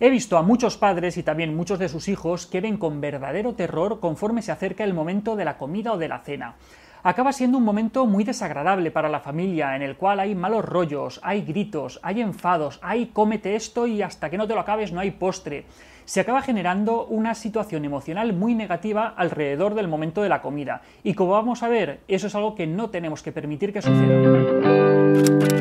He visto a muchos padres y también muchos de sus hijos que ven con verdadero terror conforme se acerca el momento de la comida o de la cena. Acaba siendo un momento muy desagradable para la familia, en el cual hay malos rollos, hay gritos, hay enfados, hay cómete esto y hasta que no te lo acabes no hay postre. Se acaba generando una situación emocional muy negativa alrededor del momento de la comida. Y como vamos a ver, eso es algo que no tenemos que permitir que suceda.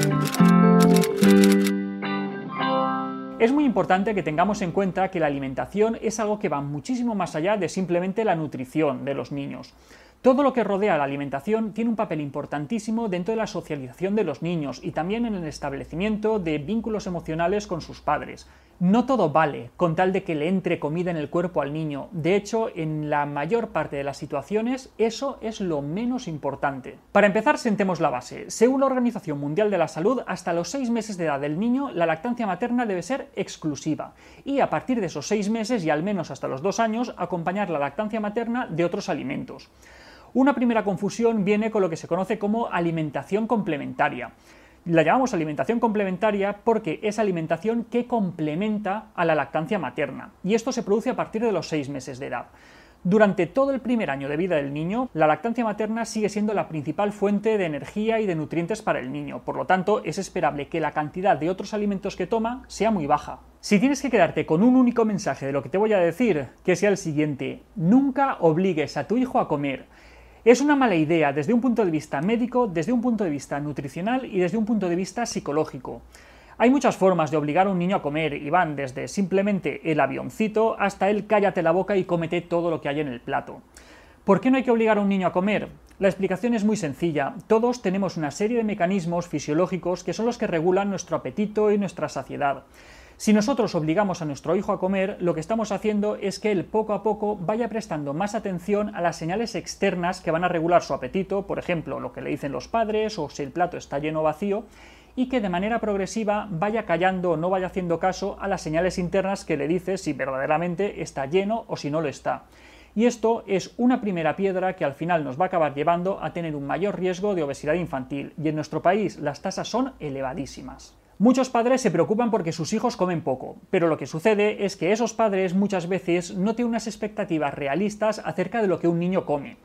Es muy importante que tengamos en cuenta que la alimentación es algo que va muchísimo más allá de simplemente la nutrición de los niños. Todo lo que rodea la alimentación tiene un papel importantísimo dentro de la socialización de los niños y también en el establecimiento de vínculos emocionales con sus padres. No todo vale con tal de que le entre comida en el cuerpo al niño. De hecho, en la mayor parte de las situaciones, eso es lo menos importante. Para empezar, sentemos la base. Según la Organización Mundial de la Salud, hasta los seis meses de edad del niño, la lactancia materna debe ser exclusiva. Y a partir de esos seis meses y al menos hasta los dos años, acompañar la lactancia materna de otros alimentos. Una primera confusión viene con lo que se conoce como alimentación complementaria. La llamamos alimentación complementaria porque es alimentación que complementa a la lactancia materna, y esto se produce a partir de los seis meses de edad. Durante todo el primer año de vida del niño, la lactancia materna sigue siendo la principal fuente de energía y de nutrientes para el niño, por lo tanto es esperable que la cantidad de otros alimentos que toma sea muy baja. Si tienes que quedarte con un único mensaje de lo que te voy a decir, que sea el siguiente, nunca obligues a tu hijo a comer, es una mala idea desde un punto de vista médico, desde un punto de vista nutricional y desde un punto de vista psicológico. Hay muchas formas de obligar a un niño a comer y van desde simplemente el avioncito hasta el cállate la boca y cómete todo lo que hay en el plato. ¿Por qué no hay que obligar a un niño a comer? La explicación es muy sencilla. Todos tenemos una serie de mecanismos fisiológicos que son los que regulan nuestro apetito y nuestra saciedad. Si nosotros obligamos a nuestro hijo a comer, lo que estamos haciendo es que él poco a poco vaya prestando más atención a las señales externas que van a regular su apetito, por ejemplo, lo que le dicen los padres o si el plato está lleno o vacío, y que de manera progresiva vaya callando o no vaya haciendo caso a las señales internas que le dice si verdaderamente está lleno o si no lo está. Y esto es una primera piedra que al final nos va a acabar llevando a tener un mayor riesgo de obesidad infantil, y en nuestro país las tasas son elevadísimas. Muchos padres se preocupan porque sus hijos comen poco, pero lo que sucede es que esos padres muchas veces no tienen unas expectativas realistas acerca de lo que un niño come.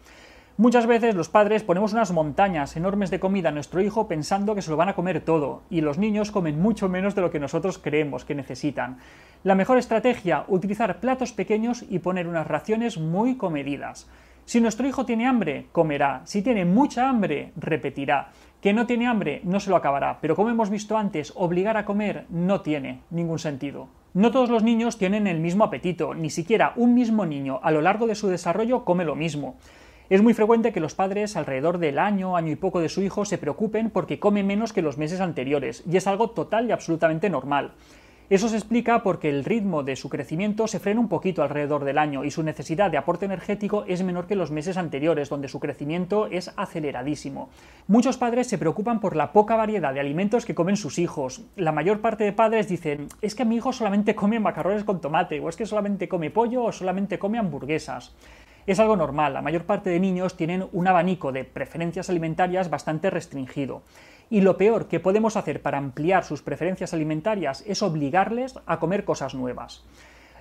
Muchas veces los padres ponemos unas montañas enormes de comida a nuestro hijo pensando que se lo van a comer todo, y los niños comen mucho menos de lo que nosotros creemos que necesitan. La mejor estrategia, utilizar platos pequeños y poner unas raciones muy comedidas. Si nuestro hijo tiene hambre, comerá. Si tiene mucha hambre, repetirá. Que no tiene hambre, no se lo acabará. Pero como hemos visto antes, obligar a comer no tiene ningún sentido. No todos los niños tienen el mismo apetito, ni siquiera un mismo niño a lo largo de su desarrollo come lo mismo. Es muy frecuente que los padres alrededor del año, año y poco de su hijo se preocupen porque come menos que los meses anteriores, y es algo total y absolutamente normal. Eso se explica porque el ritmo de su crecimiento se frena un poquito alrededor del año y su necesidad de aporte energético es menor que los meses anteriores, donde su crecimiento es aceleradísimo. Muchos padres se preocupan por la poca variedad de alimentos que comen sus hijos. La mayor parte de padres dicen, es que mi hijo solamente come macarrones con tomate, o es que solamente come pollo, o solamente come hamburguesas. Es algo normal, la mayor parte de niños tienen un abanico de preferencias alimentarias bastante restringido. Y lo peor que podemos hacer para ampliar sus preferencias alimentarias es obligarles a comer cosas nuevas.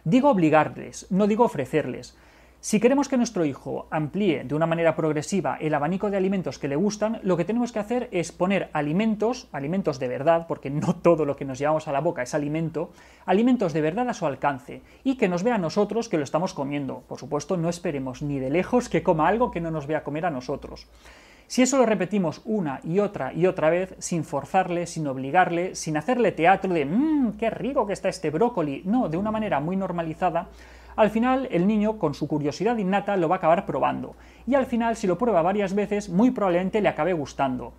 Digo obligarles, no digo ofrecerles. Si queremos que nuestro hijo amplíe de una manera progresiva el abanico de alimentos que le gustan, lo que tenemos que hacer es poner alimentos, alimentos de verdad, porque no todo lo que nos llevamos a la boca es alimento, alimentos de verdad a su alcance y que nos vea a nosotros que lo estamos comiendo. Por supuesto, no esperemos ni de lejos que coma algo que no nos vea comer a nosotros. Si eso lo repetimos una y otra y otra vez, sin forzarle, sin obligarle, sin hacerle teatro de mmm, qué rico que está este brócoli, no, de una manera muy normalizada, al final el niño, con su curiosidad innata, lo va a acabar probando. Y al final, si lo prueba varias veces, muy probablemente le acabe gustando.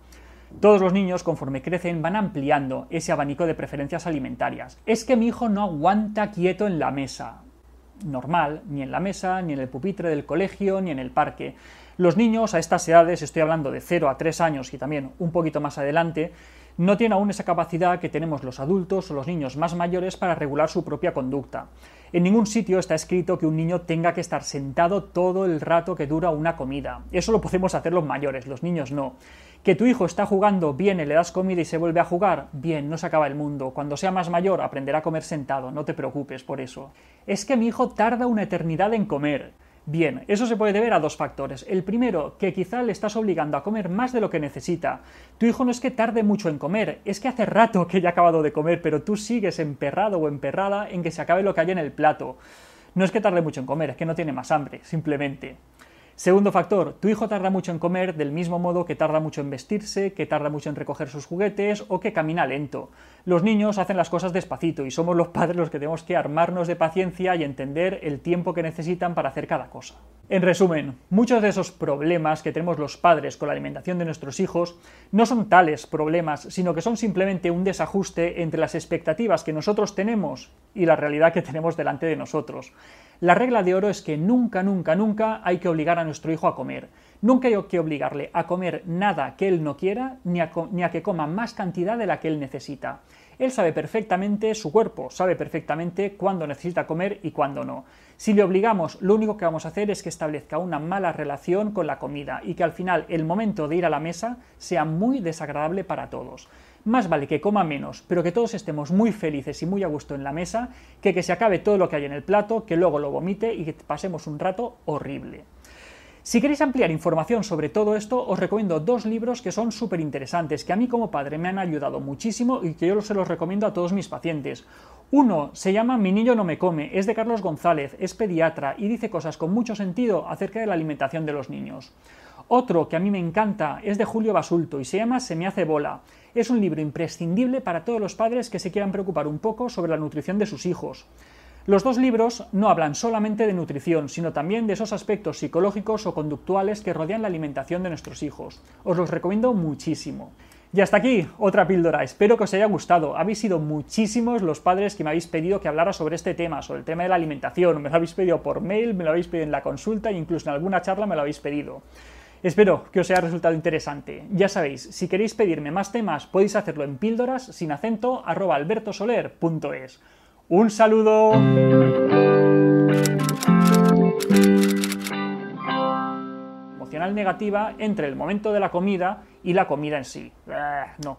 Todos los niños, conforme crecen, van ampliando ese abanico de preferencias alimentarias. Es que mi hijo no aguanta quieto en la mesa. Normal, ni en la mesa, ni en el pupitre del colegio, ni en el parque. Los niños a estas edades, estoy hablando de 0 a 3 años y también un poquito más adelante, no tiene aún esa capacidad que tenemos los adultos o los niños más mayores para regular su propia conducta. En ningún sitio está escrito que un niño tenga que estar sentado todo el rato que dura una comida. Eso lo podemos hacer los mayores, los niños no. Que tu hijo está jugando, viene, le das comida y se vuelve a jugar, bien, no se acaba el mundo. Cuando sea más mayor aprenderá a comer sentado, no te preocupes por eso. Es que mi hijo tarda una eternidad en comer. Bien, eso se puede deber a dos factores. El primero, que quizá le estás obligando a comer más de lo que necesita. Tu hijo no es que tarde mucho en comer, es que hace rato que ya ha acabado de comer, pero tú sigues emperrado o emperrada en que se acabe lo que hay en el plato. No es que tarde mucho en comer, es que no tiene más hambre, simplemente. Segundo factor, tu hijo tarda mucho en comer del mismo modo que tarda mucho en vestirse, que tarda mucho en recoger sus juguetes o que camina lento. Los niños hacen las cosas despacito y somos los padres los que tenemos que armarnos de paciencia y entender el tiempo que necesitan para hacer cada cosa. En resumen, muchos de esos problemas que tenemos los padres con la alimentación de nuestros hijos no son tales problemas, sino que son simplemente un desajuste entre las expectativas que nosotros tenemos y la realidad que tenemos delante de nosotros. La regla de oro es que nunca, nunca, nunca hay que obligar a nuestro hijo a comer. Nunca hay que obligarle a comer nada que él no quiera, ni a, ni a que coma más cantidad de la que él necesita. Él sabe perfectamente su cuerpo, sabe perfectamente cuándo necesita comer y cuándo no. Si le obligamos, lo único que vamos a hacer es que establezca una mala relación con la comida y que al final el momento de ir a la mesa sea muy desagradable para todos. Más vale que coma menos, pero que todos estemos muy felices y muy a gusto en la mesa, que que se acabe todo lo que hay en el plato, que luego lo vomite y que pasemos un rato horrible. Si queréis ampliar información sobre todo esto, os recomiendo dos libros que son súper interesantes, que a mí como padre me han ayudado muchísimo y que yo se los recomiendo a todos mis pacientes. Uno se llama Mi niño no me come, es de Carlos González, es pediatra y dice cosas con mucho sentido acerca de la alimentación de los niños. Otro que a mí me encanta es de Julio Basulto y se llama Se me hace bola. Es un libro imprescindible para todos los padres que se quieran preocupar un poco sobre la nutrición de sus hijos. Los dos libros no hablan solamente de nutrición, sino también de esos aspectos psicológicos o conductuales que rodean la alimentación de nuestros hijos. Os los recomiendo muchísimo. Y hasta aquí, otra píldora. Espero que os haya gustado. Habéis sido muchísimos los padres que me habéis pedido que hablara sobre este tema, sobre el tema de la alimentación. Me lo habéis pedido por mail, me lo habéis pedido en la consulta e incluso en alguna charla me lo habéis pedido. Espero que os haya resultado interesante. Ya sabéis, si queréis pedirme más temas, podéis hacerlo en píldoras sin acento arroba albertosoler.es. ¡Un saludo! Emocional negativa entre el momento de la comida y la comida en sí. Eh, no,